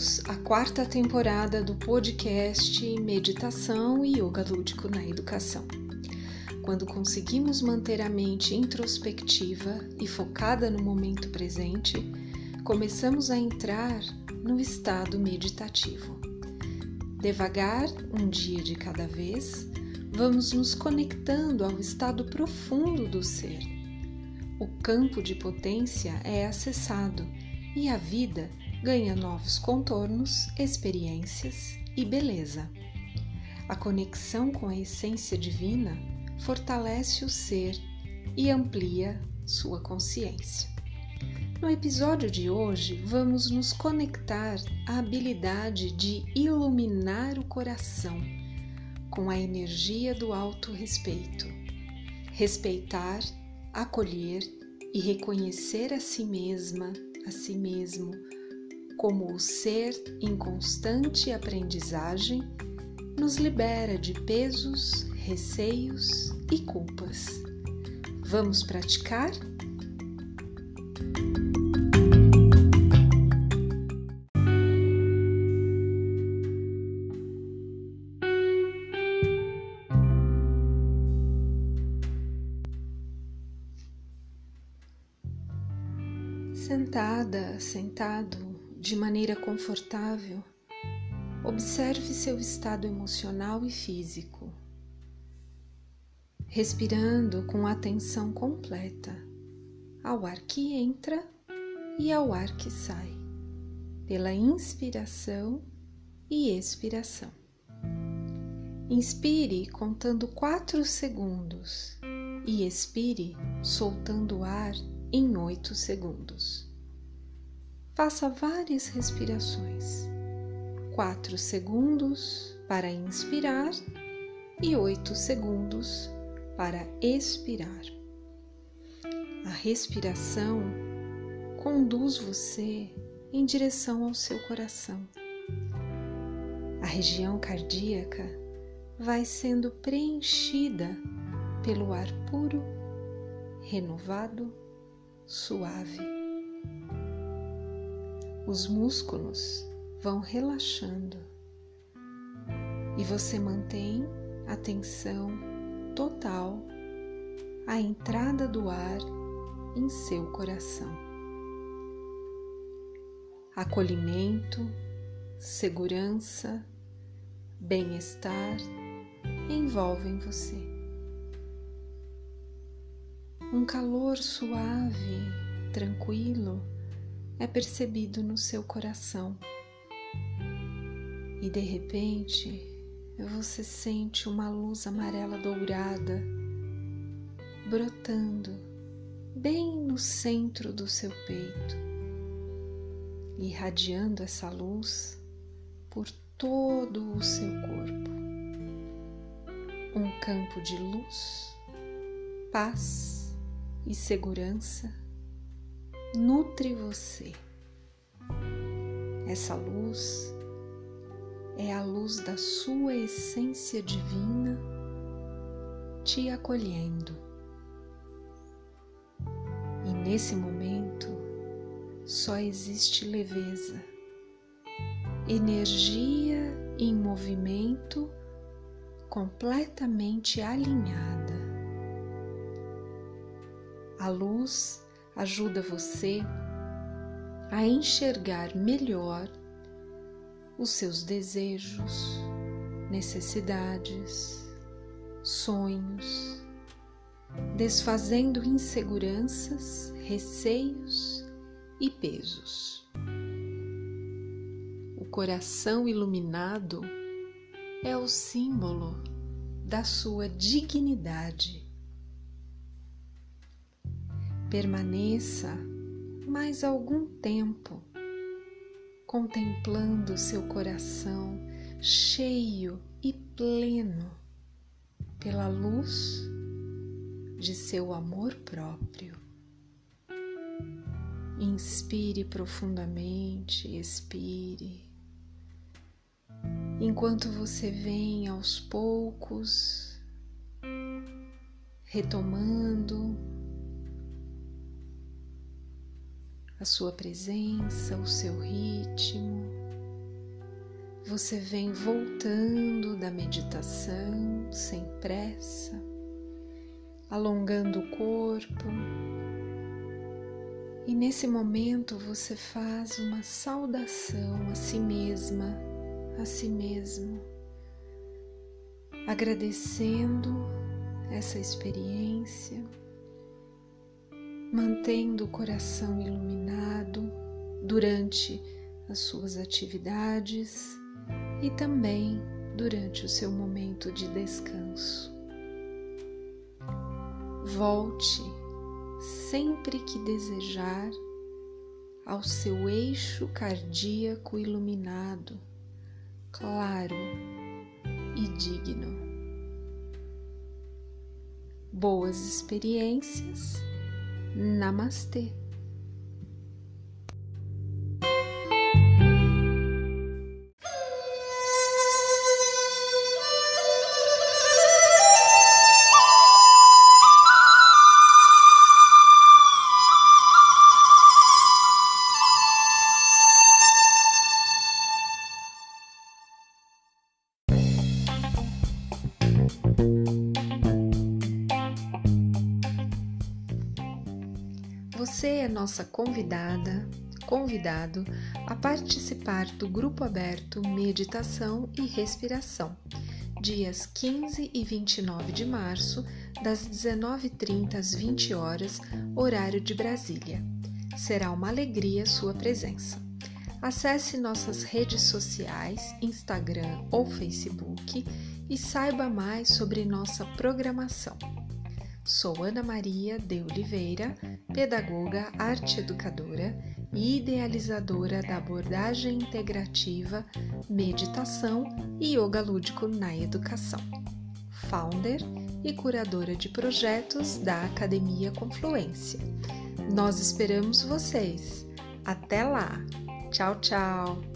Bem-vindos à quarta temporada do podcast Meditação e Yoga Lúdico na Educação. Quando conseguimos manter a mente introspectiva e focada no momento presente, começamos a entrar no estado meditativo. Devagar, um dia de cada vez, vamos nos conectando ao estado profundo do ser. O campo de potência é acessado e a vida ganha novos contornos, experiências e beleza. A conexão com a essência divina fortalece o ser e amplia sua consciência. No episódio de hoje, vamos nos conectar à habilidade de iluminar o coração com a energia do auto-respeito. Respeitar, acolher e reconhecer a si mesma, a si mesmo, como o ser em constante aprendizagem, nos libera de pesos, receios e culpas. Vamos praticar? Sentada, sentado, de maneira confortável, observe seu estado emocional e físico, respirando com atenção completa ao ar que entra e ao ar que sai, pela inspiração e expiração. Inspire contando quatro segundos e expire soltando o ar em oito segundos. Faça várias respirações. Quatro segundos para inspirar e oito segundos para expirar. A respiração conduz você em direção ao seu coração. A região cardíaca vai sendo preenchida pelo ar puro, renovado, suave os músculos vão relaxando e você mantém a tensão total à entrada do ar em seu coração. Acolhimento, segurança, bem-estar envolvem você. Um calor suave, tranquilo, é percebido no seu coração. E de repente você sente uma luz amarela dourada brotando bem no centro do seu peito, irradiando essa luz por todo o seu corpo. Um campo de luz, paz e segurança nutre você. Essa luz é a luz da sua essência divina te acolhendo. E nesse momento só existe leveza, energia em movimento completamente alinhada. A luz ajuda você a enxergar melhor os seus desejos, necessidades, sonhos, desfazendo inseguranças, receios e pesos. O coração iluminado é o símbolo da sua dignidade Permaneça mais algum tempo contemplando seu coração cheio e pleno pela luz de seu amor próprio. Inspire profundamente, expire. Enquanto você vem aos poucos retomando a sua presença, o seu ritmo, você vem voltando da meditação sem pressa, alongando o corpo. E nesse momento você faz uma saudação a si mesma, a si mesmo, agradecendo essa experiência, mantendo o coração iluminado durante as suas atividades e também durante o seu momento de descanso. Volte sempre que desejar ao seu eixo cardíaco iluminado, claro e digno. Boas experiências. Namastê. Você é nossa convidada, convidado a participar do grupo aberto Meditação e Respiração, dias 15 e 29 de março, das 19h30 às 20 horas, horário de Brasília. Será uma alegria sua presença. Acesse nossas redes sociais, Instagram ou Facebook e saiba mais sobre nossa programação. Sou Ana Maria de Oliveira, pedagoga, arte educadora e idealizadora da abordagem integrativa, meditação e yoga lúdico na educação. Founder e curadora de projetos da Academia Confluência. Nós esperamos vocês. Até lá! Tchau, tchau!